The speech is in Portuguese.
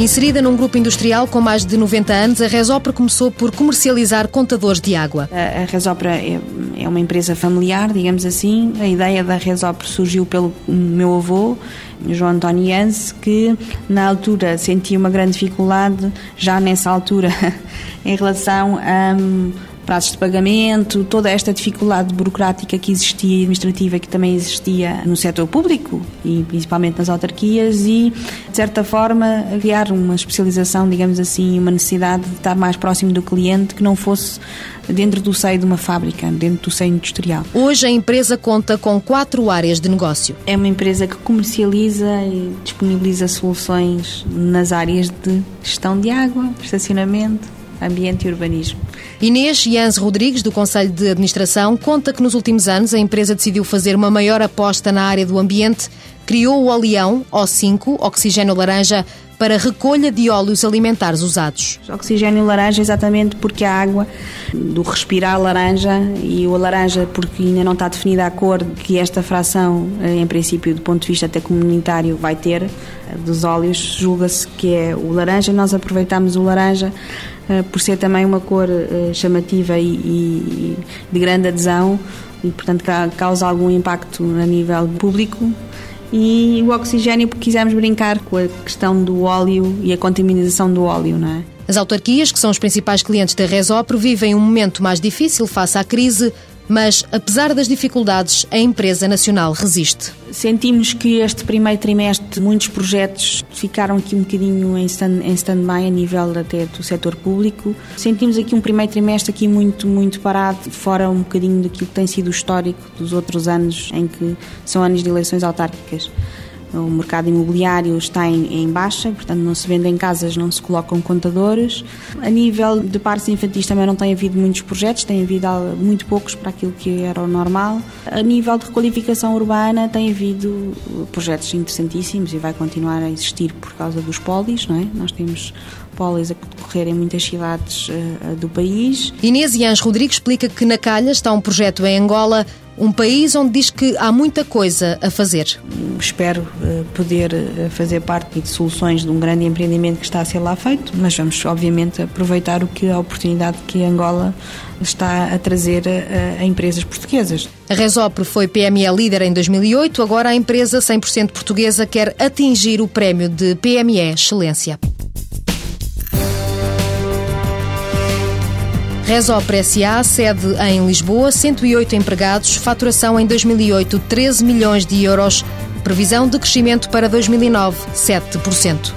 Inserida num grupo industrial com mais de 90 anos, a Resopra começou por comercializar contadores de água. A, Resopra é, é, uma empresa familiar, digamos assim. A ideia da Resopra surgiu pelo meu avô, João António Yance, que na altura sentia uma grande dificuldade, já nessa altura, em relação a prazos de pagamento, toda esta dificuldade burocrática que existia e administrativa que também existia no setor público e principalmente nas autarquias e, de certa forma, criar uma especialização, digamos assim, uma necessidade de estar mais próximo do cliente que não fosse dentro do seio de uma fábrica, dentro do seio industrial. Hoje a empresa conta com quatro áreas de negócio. É uma empresa que comercializa e disponibiliza soluções nas áreas de gestão de água, estacionamento, ambiente e urbanismo. Inês Jans Rodrigues, do Conselho de Administração, conta que nos últimos anos a empresa decidiu fazer uma maior aposta na área do ambiente, criou o Oleão O5, oxigênio laranja, para recolha de óleos alimentares usados. Oxigênio laranja exatamente porque a água do respirar laranja e o laranja porque ainda não está definida a cor que esta fração, eh, em princípio, do ponto de vista até comunitário, vai ter eh, dos óleos, julga-se que é o laranja. Nós aproveitamos o laranja eh, por ser também uma cor chamativa e de grande adesão e, portanto, causa algum impacto a nível público e o oxigênio porque quisemos brincar com a questão do óleo e a contaminação do óleo, não é? As autarquias, que são os principais clientes da Resopro, vivem um momento mais difícil face à crise, mas, apesar das dificuldades, a empresa nacional resiste. Sentimos que este primeiro trimestre muitos projetos ficaram aqui um bocadinho em stand-by stand a nível até do setor público. Sentimos aqui um primeiro trimestre aqui muito, muito parado, fora um bocadinho daquilo que tem sido o histórico dos outros anos em que são anos de eleições autárquicas o mercado imobiliário está em, em, baixa, portanto não se vendem casas, não se colocam contadores. A nível de parques infantis também não tem havido muitos projetos, tem havido muito poucos para aquilo que era o normal. A nível de requalificação urbana tem havido projetos interessantíssimos e vai continuar a existir por causa dos polis, não é? Nós temos polis a decorrer em muitas cidades uh, do país. Inês Ians Rodrigues explica que na Calha está um projeto em Angola um país onde diz que há muita coisa a fazer. Espero uh, poder uh, fazer parte de soluções de um grande empreendimento que está a ser lá feito, mas vamos, obviamente, aproveitar o que a oportunidade que Angola está a trazer a, a empresas portuguesas. A Resopro foi PME líder em 2008, agora a empresa 100% portuguesa quer atingir o prémio de PME Excelência. Resopre SA, sede em Lisboa, 108 empregados, faturação em 2008 13 milhões de euros, previsão de crescimento para 2009 7%.